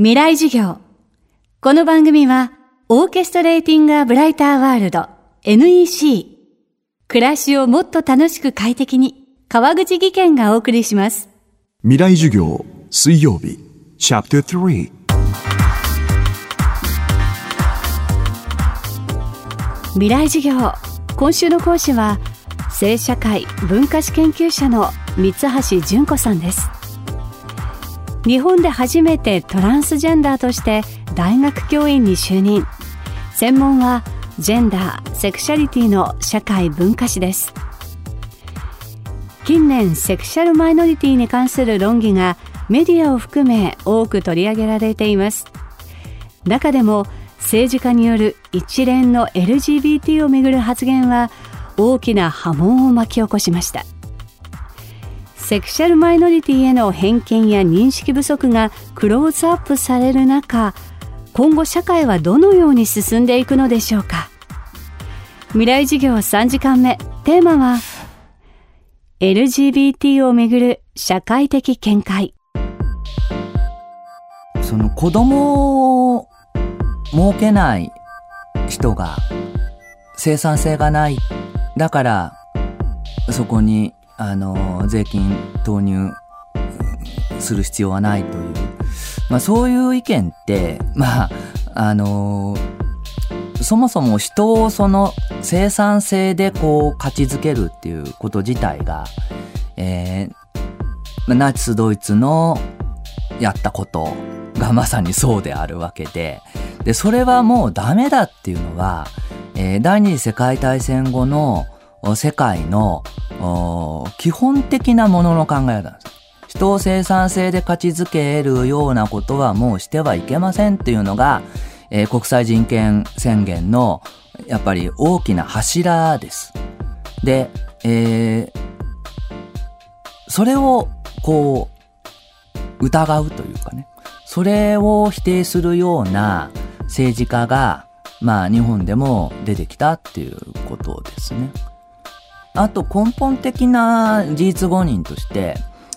未来授業。この番組は、オーケストレーティング・ア・ブライター・ワールド NEC。暮らしをもっと楽しく快適に、川口義賢がお送りします。未来授業水曜日チャプター3未来授業。今週の講師は、性社会文化史研究者の三橋純子さんです。日本で初めてトランスジェンダーとして大学教員に就任。専門はジェンダーセクシャリティの社会文化史です。近年セクシャルマイノリティに関する論議がメディアを含め多く取り上げられています。中でも政治家による一連の LGBT をめぐる発言は大きな波紋を巻き起こしました。セクシャルマイノリティへの偏見や認識不足がクローズアップされる中今後社会はどのように進んでいくのでしょうか？未来授業3時間目テーマは LGBT をめぐる社会的見解その子供を設けない人が生産性がない。だから、そこに、あの、税金投入する必要はないという。まあそういう意見って、まあ、あの、そもそも人をその生産性でこう価値づけるっていうこと自体が、えーナチスドイツのやったことがまさにそうであるわけで、で、それはもうダメだっていうのは、えー第二次世界大戦後の世界の基本的なものの考え方なんです。人を生産性で価値づけるようなことはもうしてはいけませんっていうのが、えー国際人権宣言のやっぱり大きな柱です。で、えーそれをこう疑うというかね、それを否定するような政治家が、まあ日本でも出てきたっていうことですね。あと根本的な事実誤認として、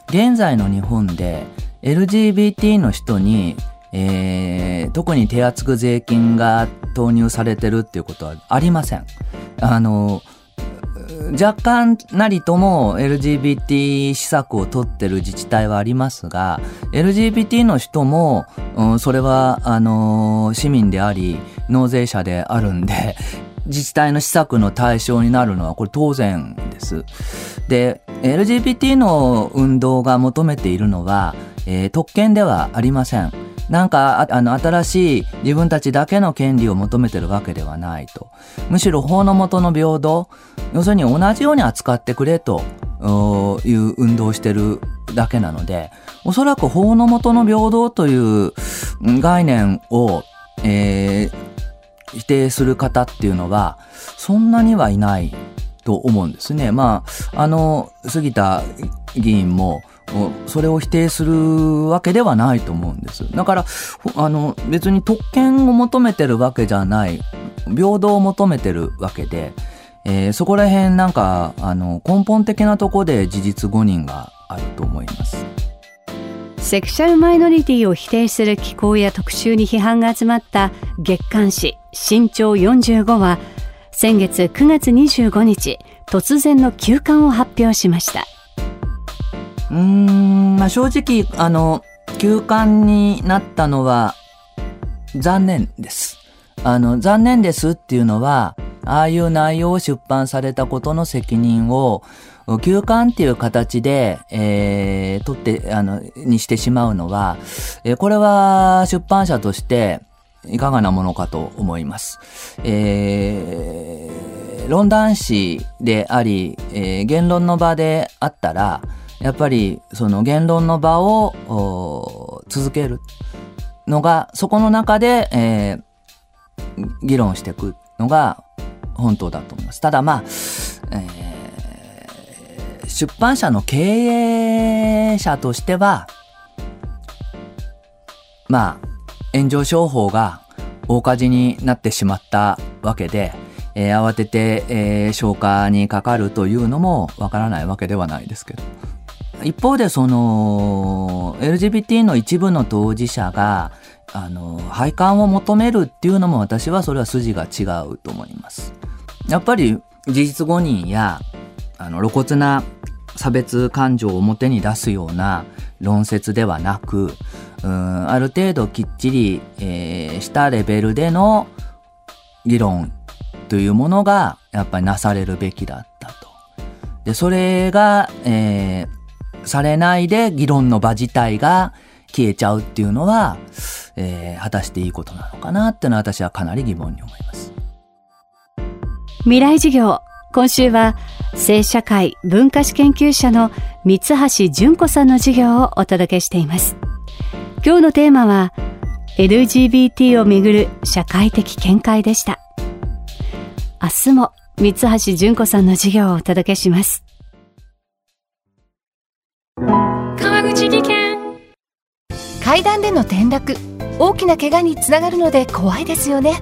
現在の日本で LGBT の人に、えー、特に手厚く税金が投入されてるっていうことはありません。あの、若干なりとも LGBT 施策を取ってる自治体はありますが、LGBT の人も、うんそれは、あの市民であり、納税者であるんで、自治体の施策の対象になるのはこれ当然です。で、LGBT の運動が求めているのは、えー特権ではありません。なんか、あの、新しい自分たちだけの権利を求めてるわけではないと。むしろ法の下の平等、要するに同じように扱ってくれという運動をしてるだけなので、おそらく法の下の平等という概念を、えー否定する方っていうのは、そんなにはいないと思うんですね。まあ、あの、杉田議員も、それを否定するわけではないと思うんです。だから、あの、別に特権を求めてるわけじゃない、平等を求めてるわけで、えーそこら辺なんか、あの、根本的なとこで事実誤認があると思います。セクシャルマイノリティを否定する機構や特集に批判が集まった月刊誌新潮45は先月9月25日突然の休刊を発表しましたうん、まあ、正直、あの、休刊になったのは残念です。あの、残念ですっていうのは、ああいう内容を出版されたことの責任を、休刊っていう形で、えー、取って、あの、にしてしまうのは、えーこれは出版社として、いかがなものかと思います。えー、論壇誌であり、えー言論の場であったら、やっぱりその言論の場を続けるのが、そこの中で、えー議論していくのが本当だと思います。ただまあ、えー出版社の経営者としては、まあ、炎上商法が大火事になってしまったわけで、えー慌てて、えー消火にかかるというのもわからないわけではないですけど。一方でその LGBT の一部の当事者があの配管を求めるっていうのも私はそれは筋が違うと思います。やっぱり事実誤認やあの露骨な差別感情を表に出すような論説ではなくうんある程度きっちり、えー、したレベルでの議論というものがやっぱりなされるべきだったと。でそれが、えー、されないで議論の場自体が消えちゃうっていうのは、えー、果たしていいことなのかなっていうのは私はかなり疑問に思います。未来授業今週は性社会文化史研究者の三橋純子さんの授業をお届けしています。今日のテーマは LGBT をめぐる社会的見解でした。明日も三橋純子さんの授業をお届けします。川口技研。階段での転落大きな怪我につながるので怖いですよね